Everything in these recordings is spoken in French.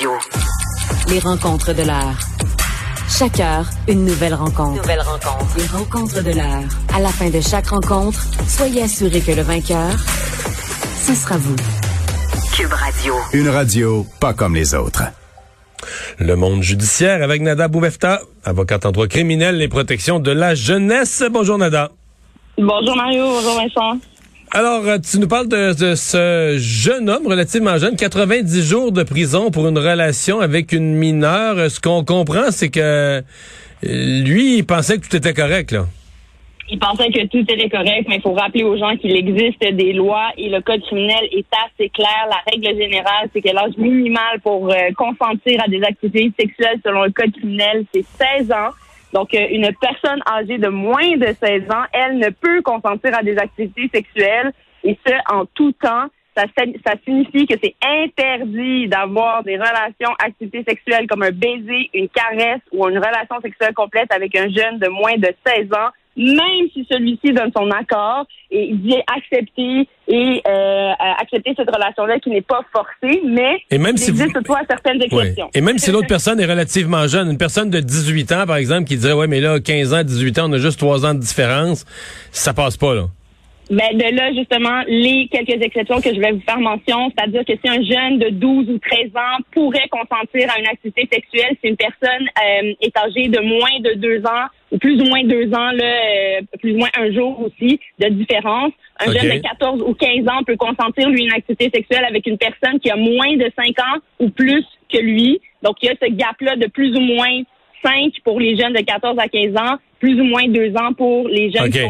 Radio. Les rencontres de l'heure. Chaque heure, une nouvelle rencontre. Nouvelle rencontre. Les rencontres de l'heure. À la fin de chaque rencontre, soyez assurés que le vainqueur, ce sera vous. Cube Radio. Une radio pas comme les autres. Le monde judiciaire avec Nada Bouvefta, avocate en droit criminel et protection de la jeunesse. Bonjour Nada. Bonjour Mario, bonjour Vincent. Alors, euh, tu nous parles de, ce jeune homme relativement jeune, 90 jours de prison pour une relation avec une mineure. Euh, Ce qu'on comprend, c'est que euh, lui, il pensait que tout était correct, là. Il pensait que tout était correct, mais il faut rappeler aux gens qu'il existe des lois et le code criminel est assez clair. La règle générale, c'est que l'âge minimal pour consentir à des activités sexuelles selon le code criminel, c'est 16 ans. Donc, euh, une personne âgée de moins de 16 ans, elle ne peut consentir à des activités sexuelles, et ce, en tout temps. Ça, ça signifie que c'est interdit d'avoir des relations, activités sexuelles comme un baiser, une caresse ou une relation sexuelle complète avec un jeune de moins de 16 ans, même si celui-ci donne son accord et il vient accepter et euh, accepter cette relation-là qui n'est pas forcée, mais Et même il si vous- existe toutefois certaines exceptions. Et même si l'autre personne est relativement jeune, une personne de 18 ans, par exemple, qui dirait, ouais, mais là, 15 ans, 18 ans, on a juste 3 ans de différence, ça passe pas, là. Ben de là, justement, les quelques exceptions que je vais vous faire mention, c'est-à-dire que si un jeune de 12 ou 13 ans pourrait consentir à une activité sexuelle, si une personne euh, est âgée de moins de 2 ans, plus ou moins 2 ans, là, euh, plus ou moins un jour aussi, de différence, un jeune de 14 ou 15 ans peut consentir, lui, une activité sexuelle avec une personne qui a moins de 5 ans ou plus que lui. Donc, il y a ce gap-là de plus ou moins 5 pour les jeunes de 14 à 15 ans, plus ou moins 2 ans pour les jeunes Ok. qui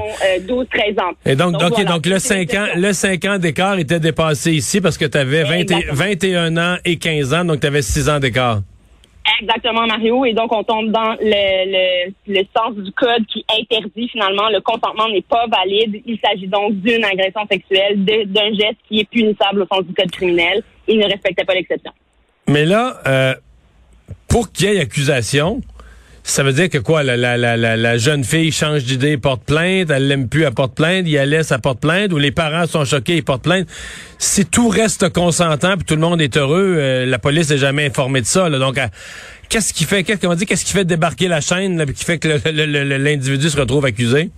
ont 12-13 ans. Et donc, voilà, donc le c'est 5 ans, le 5 ans d'écart était dépassé ici parce que tu avais Exactement. 21 ans et 15 ans, donc tu avais 6 ans d'écart. Exactement, Mario. Et donc, on tombe dans le, le, sens du code qui interdit finalement le consentement n'est pas valide. Il s'agit donc d'une agression sexuelle, d'un geste qui est punissable au sens du code criminel. Il ne respectait pas l'exception. Mais là, euh, pour qu'il y ait accusation, ça veut dire que quoi, la, la, la, la, jeune fille change d'idée, porte plainte, elle l'aime plus, elle porte plainte, il la laisse, elle porte plainte, ou les parents sont choqués, ils portent plainte. Si tout reste consentant, puis tout le monde est heureux, euh, la police n'est jamais informée de ça. Là. Donc, qu'est-ce qui fait, qu'est-ce, comment dire, qu'est-ce qui fait débarquer la chaîne, là, qui fait que l'individu se retrouve accusé?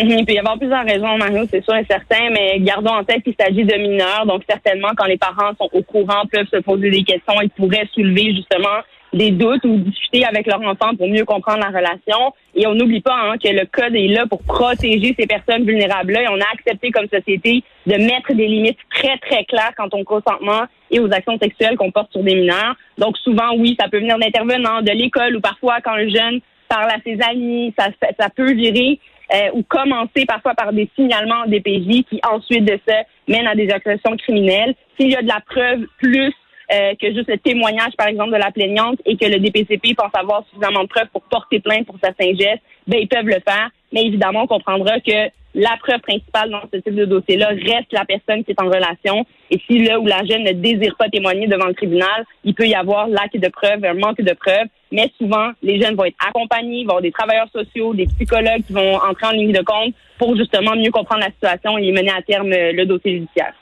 Mhm, Il peut y avoir plusieurs raisons, Mario, c'est sûr et certain, mais gardons en tête qu'il s'agit de mineurs. Donc, certainement, quand les parents sont au courant, peuvent se poser des questions, ils pourraient soulever justement des doutes ou discuter avec leur enfant pour mieux comprendre la relation. Et on n'oublie pas hein, que le code est là pour protéger ces personnes vulnérables-là. Et on a accepté comme société de mettre des limites très, très claires quant au consentement et aux actions sexuelles qu'on porte sur des mineurs. Donc, souvent, oui, ça peut venir d'intervenants, de l'école ou parfois quand un jeune parle à ses amis, ça, ça peut virer euh, ou commencer parfois par des signalements en DPJ qui ensuite de ça mènent à des accusations criminelles. S'il y a de la preuve plus euh, que juste le témoignage, par exemple, de la plaignante et que le DPCP pense avoir suffisamment de preuves pour porter plainte pour certains gestes, ben ils peuvent le faire. Mais évidemment, on comprendra que la preuve principale dans ce type de dossier-là reste la personne qui est en relation. Et si là où la jeune ne désire pas témoigner devant le tribunal, il peut y avoir lac de preuves, un manque de preuves. Mais souvent, les jeunes vont être accompagnés, y avoir des travailleurs sociaux, des psychologues qui vont entrer en ligne de compte pour justement mieux comprendre la situation et mener à terme euh, le dossier judiciaire.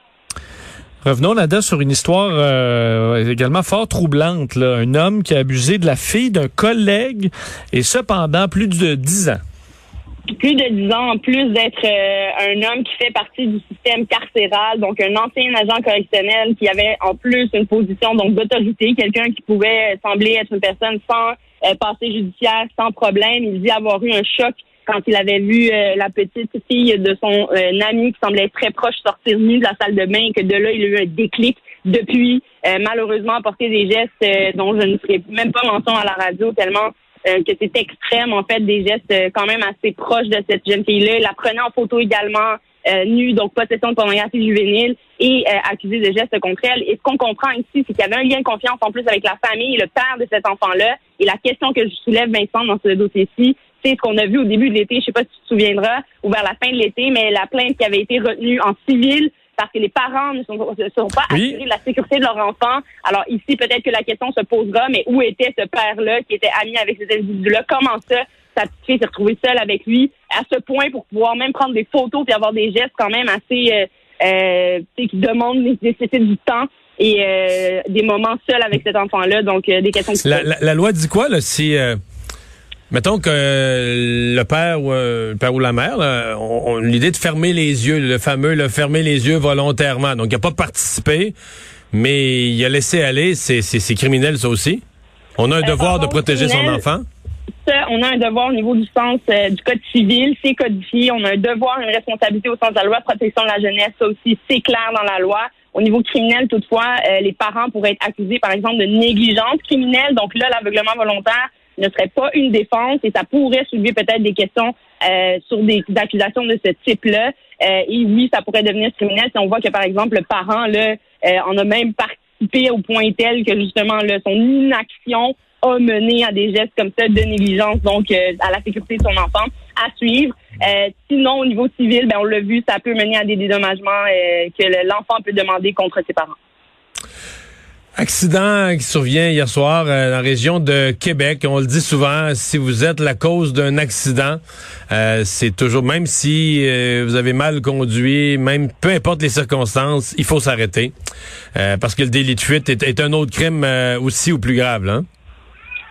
Revenons, Nada, sur une histoire euh, également fort troublante. Un homme qui a abusé de la fille d'un collègue, et ce, pendant plus de dix ans. plus de 10 ans, en plus d'être euh, un homme qui fait partie du système carcéral, donc un ancien agent correctionnel qui avait en plus une position donc d'autorité, quelqu'un qui pouvait sembler être une personne sans euh, passé judiciaire, sans problème. Il dit avoir eu un choc quand il avait vu euh, la petite fille de son ami qui semblait très proche sortir nue de la salle de bain et que de là, il a eu un déclic depuis, malheureusement, porter des gestes dont je ne ferai même pas mention à la radio tellement euh, que c'est extrême, en fait, des gestes euh, quand même assez proches de cette jeune fille-là. La prenait en photo également euh, nue, donc possession de pornographie juvénile et euh, accusée de gestes contre elle. Et ce qu'on comprend ici, c'est qu'il y avait un lien de confiance en plus avec la famille le père de cet enfant-là. Et la question que je soulève, Vincent, dans ce dossier-ci, ce qu'on a vu au début de l'été, je sais pas si tu te souviendras, ou vers la fin de l'été, mais la plainte qui avait été retenue en civil parce que les parents ne sont, sont pas assurés de la sécurité de leur enfant. Alors ici, peut-être que la question se posera, mais où était ce père-là qui était ami avec ces individus-là? Comment ça, sa petite fille s'est retrouvée seule avec lui? À ce point pour pouvoir même prendre des photos puis avoir des gestes quand même assez euh, euh, qui demandent nécessiter du temps et euh, des moments seuls avec cet enfant-là. Donc, euh, des questions. La, la, la, loi dit quoi là si euh, Mettons que le père ou euh, le père ou la mère, ont l'idée de fermer les yeux, le fameux le fermer les yeux volontairement. Donc il n'a pas participé, mais il a laissé aller. C'est criminel ça aussi. On a un euh, devoir de protéger son enfant. Ça, on a un devoir au niveau du sens euh, du code civil, c'est codifié. On a un devoir, une responsabilité au sens de la loi de protection de la jeunesse, ça aussi, c'est clair dans la loi. Au niveau criminel, toutefois, les parents pourraient être accusés, par exemple, de négligence criminelle. Donc là, l'aveuglement volontaire, ne serait pas une défense et ça pourrait soulever peut-être des questions euh, sur des accusations de ce type-là. Euh, et oui, ça pourrait devenir criminel si on voit que, par exemple, le parent là, euh, en a même participé au point tel que, justement, là, son inaction a mené à des gestes comme ça de négligence, donc à la sécurité de son enfant, à suivre. sinon, au niveau civil, ben, on l'a vu, ça peut mener à des dédommagements que l'enfant peut demander contre ses parents. Accident qui survient hier soir euh, dans la région de Québec. On le dit souvent, si vous êtes la cause d'un accident, euh, c'est toujours, même si euh, vous avez mal conduit, même peu importe les circonstances, il faut s'arrêter. parce que le délit de fuite est, un autre crime aussi ou plus grave. Hein?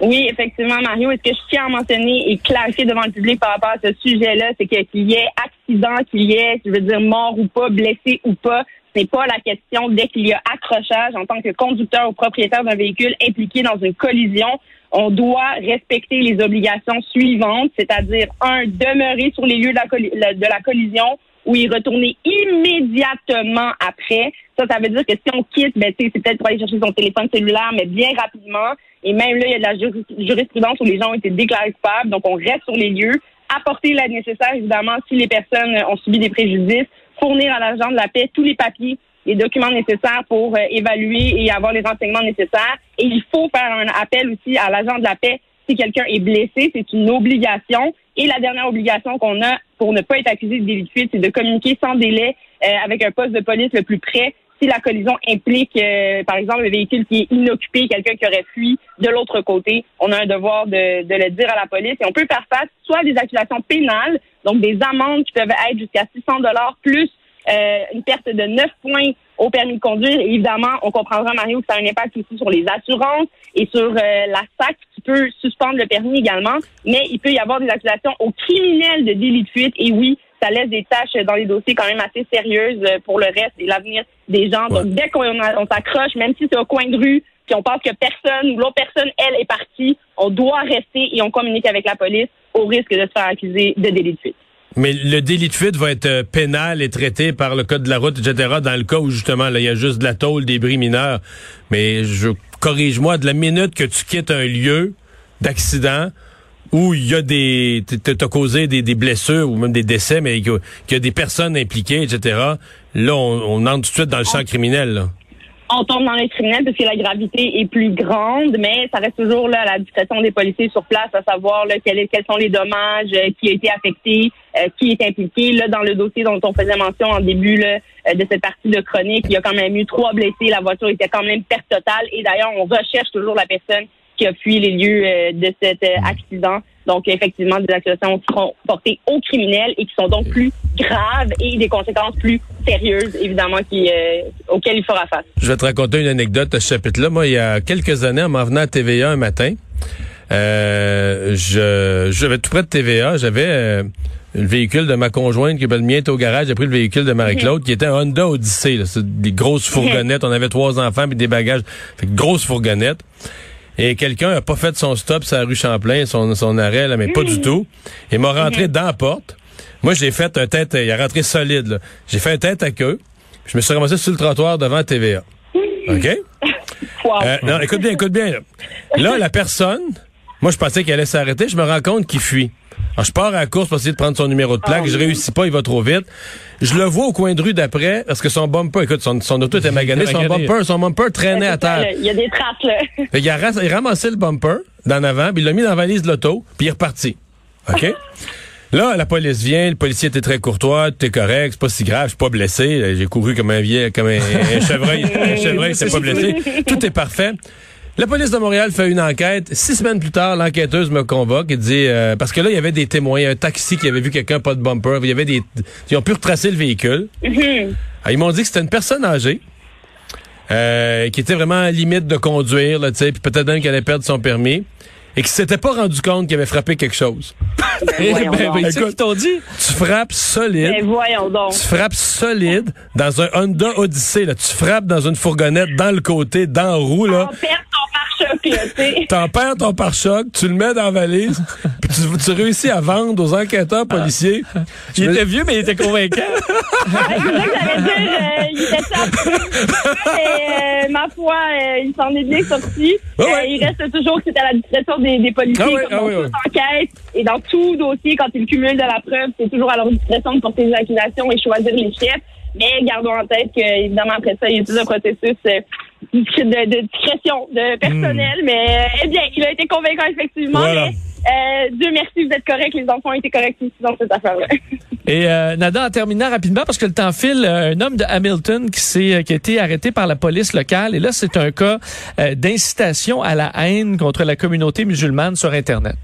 Oui, effectivement, Mario. est ce que je tiens à mentionner et clarifier devant le public par rapport à ce sujet-là, c'est qu'il y ait accident, qu'il y ait, je veux dire, mort ou pas, blessé ou pas, n'est pas la question dès qu'il y a accrochage en tant que conducteur ou propriétaire d'un véhicule impliqué dans une collision. On doit respecter les obligations suivantes, c'est-à-dire un, demeurer sur les lieux de la, de la collision ou y retourner immédiatement après. Ça, ça veut dire que si on quitte, ben, c'est peut-être pour aller chercher son téléphone cellulaire, mais bien rapidement. Et même là, il y a de la jurisprudence où les gens ont été déclarés coupables, donc on reste sur les lieux, apporter l'aide nécessaire, évidemment, si les personnes ont subi des préjudices, fournir à l'agent de la paix tous les papiers, les documents nécessaires pour euh, évaluer et avoir les renseignements nécessaires. Et il faut faire un appel aussi à l'agent de la paix si quelqu'un est blessé. C'est une obligation. Et la dernière obligation qu'on a pour ne pas être accusé de délit de fuite, c'est de communiquer sans délai euh, avec un poste de police le plus près si la collision implique, euh, par exemple, un véhicule qui est inoccupé, quelqu'un qui aurait fui de l'autre côté, on a un devoir de, de, le dire à la police et on peut faire face soit à des accusations pénales, donc des amendes qui peuvent être jusqu'à 600 dollars plus euh, une perte de 9 points au permis de conduire. évidemment, on comprendra, Mario, que ça a un impact aussi sur les assurances et sur euh, la SAC qui peut suspendre le permis également. Mais il peut y avoir des accusations au criminel de délit de fuite. Et oui, ça laisse des tâches dans les dossiers quand même assez sérieuses pour le reste et l'avenir des gens. Donc, dès qu'on on s'accroche, même si c'est au coin de rue, puis on pense que personne ou l'autre personne, elle, est partie, on doit rester et on communique avec la police au risque de se faire accuser de délit de fuite. Mais le délit de fuite va être euh, pénal et traité par le code de la route, etc., dans le cas où, justement, là, il y a juste de la tôle, des bris mineurs. Mais je corrige-moi, de la minute que tu quittes un lieu d'accident, où il y a des, t'as causé des, des, blessures ou même des décès, mais qu'il y a des personnes impliquées, etc. Là, on, entre tout de suite dans le champ criminel. Là. On tombe dans le criminel parce que la gravité est plus grande, mais ça reste toujours là à la discrétion des policiers sur place à savoir là, quels, quels sont les dommages, euh, qui a été affecté, euh, qui est impliqué. Là, dans le dossier dont on faisait mention en début là, euh, de cette partie de chronique, il y a quand même eu trois blessés. La voiture était quand même perte totale. Et d'ailleurs, on recherche toujours la personne qui a fui les lieux euh, de cet euh, accident. Donc, effectivement, des accusations seront portées aux criminels et qui sont donc plus graves et des conséquences plus sérieuses, évidemment, qui, euh, auxquelles il fera face. Je vais te raconter une anecdote à ce chapitre-là. Moi, il y a quelques années, en m'en venant à TVA un matin, euh, je, je vais tout près de TVA, j'avais le véhicule de ma conjointe, qui ben, le mien était au garage, j'ai pris le véhicule de Marie-Claude, qui était un Honda Odyssey. là. C'est des grosses fourgonnettes. On avait trois enfants puis des bagages. Fait que grosse fourgonnette. Et quelqu'un a pas fait son stop sur la rue Champlain, son, son arrêt, là, mais pas du tout. Il m'a rentré dans la porte. Moi, j'ai fait un tête, il a rentré solide, là. J'ai fait un tête à queue. Je me suis ramassé sur le trottoir devant TVA. OK? Wow. Euh, non, écoute bien, écoute bien. Là, Là, la personne, moi, je pensais qu'elle allait s'arrêter. Je me rends compte qu'il fuit. Alors, je pars à la course pour essayer de prendre son numéro de plaque. Oh, je réussis pas, il va trop vite. Je le vois au coin de rue d'après, parce que son bumper, écoute, son, son auto était magané, son bumper, son bumper traînait à terre. Il y a des traces, là. Fait a, il a ramassé le bumper d'en avant, puis il l'a mis dans la valise de l'auto, puis il est reparti. OK? Là, la police vient, le policier était très courtois, tout est correct, c'est pas si grave, je suis pas blessé. J'ai couru comme un vieil, comme un, un chevreuil, un chevreuil, c'est pas blessé. Tout est parfait. La police de Montréal fait une enquête. Six semaines plus tard, l'enquêteuse me convoque et dit euh, parce que là, il y avait des témoins, il y a un taxi qui avait vu quelqu'un pas de bumper, il y avait des, ils ont pu retracer le véhicule. Ah, ils m'ont dit que c'était une personne âgée. euh, qui était vraiment à la limite de conduire, là, tu sais, puis peut-être même qu'elle allait perdre son permis, et qui s'était pas rendu compte qu'il avait frappé quelque chose. Eh ben, ben, tu sais qu'ils t'ont dit? Tu frappes solide. Mais voyons donc. Tu frappes solide dans un Honda Odyssey. Là. Tu frappes dans une fourgonnette, dans le côté, dans la roue. Là. T'en perds ton pare-choc, tu le mets dans la valise, puis tu, tu réussis à vendre aux enquêteurs policiers. Il était vieux, mais il était convaincant. Ouais, c'est ça que j'allais dire. euh, il était ça. Et, euh, ma foi, euh, il s'en est bien sorti. Euh, ouais. il reste toujours que c'est à la discrétion des, des policiers Ah ouais, comme ah dans ouais, toute enquête. Et dans tout dossier, quand ils cumulent de la preuve, c'est toujours à leur discrétion de porter des accusations et choisir les chefs. Mais gardons en tête que, évidemment, après ça, il y a tout un processus euh, de, de discrétion de personnel. Mais, euh, eh bien, il a été convaincant, effectivement. Voilà. Mais, euh, Dieu merci, vous êtes correct. Les enfants ont été corrects aussi dans cette affaire-là. Et euh, Nada, en terminant rapidement, parce que le temps file, euh, un homme de Hamilton qui, s'est, euh, qui a été arrêté par la police locale. Et là, c'est un cas euh, d'incitation à la haine contre la communauté musulmane sur Internet.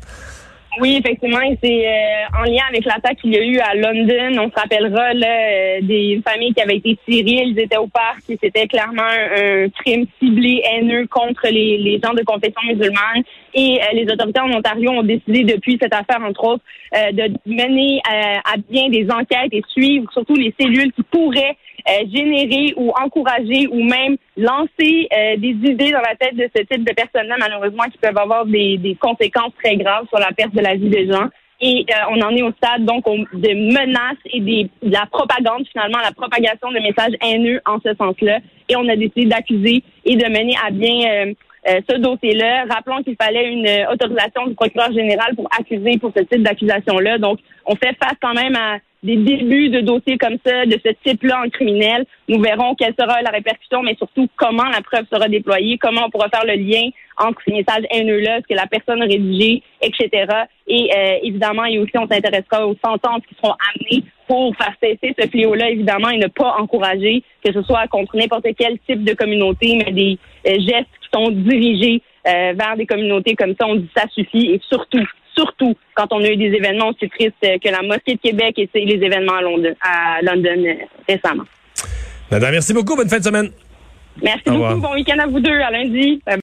Oui, effectivement, c'est euh, en lien avec l'attaque qu'il y a eu à London. On se rappellera là, euh, des familles qui avaient été tirées, ils étaient au parc, et c'était clairement un, crime ciblé, haineux contre les, les gens de confession musulmane. Et euh, les autorités en Ontario ont décidé depuis cette affaire, entre autres, euh, de mener euh, à bien des enquêtes et suivre surtout les cellules qui pourraient euh, générer ou encourager ou même lancer euh, des idées dans la tête de ce type de personnes-là, malheureusement, qui peuvent avoir des, des conséquences très graves sur la perte de la vie des gens. Et euh, on en est au stade donc on- de menaces et des, de la propagande, finalement, la propagation de messages haineux en ce sens-là. Et on a décidé d'accuser et de mener à bien euh, euh, ce dossier-là. Rappelons qu'il fallait une euh, autorisation du procureur général pour accuser pour ce type d'accusation-là. Donc, on fait face quand même à des débuts de dossiers comme ça, de ce type-là en criminel. Nous verrons quelle sera la répercussion, mais surtout comment la preuve sera déployée, comment on pourra faire le lien entre ces messages haineux-là, ce que la personne a rédigé, etc. Et euh, évidemment, et aussi on s'intéressera aux sentences qui seront amenées pour faire cesser ce fléau-là, évidemment, et ne pas encourager que ce soit contre n'importe quel type de communauté, mais des euh, gestes qui sont dirigés euh, vers des communautés comme ça. On dit ça suffit, et surtout, surtout quand on a eu des événements aussi tristes euh, que la mosquée de Québec et les événements à Londres, à London euh, récemment. Nada, merci beaucoup. Bonne fin de semaine. Merci Au beaucoup. Bon week-end à vous deux. À lundi. Bye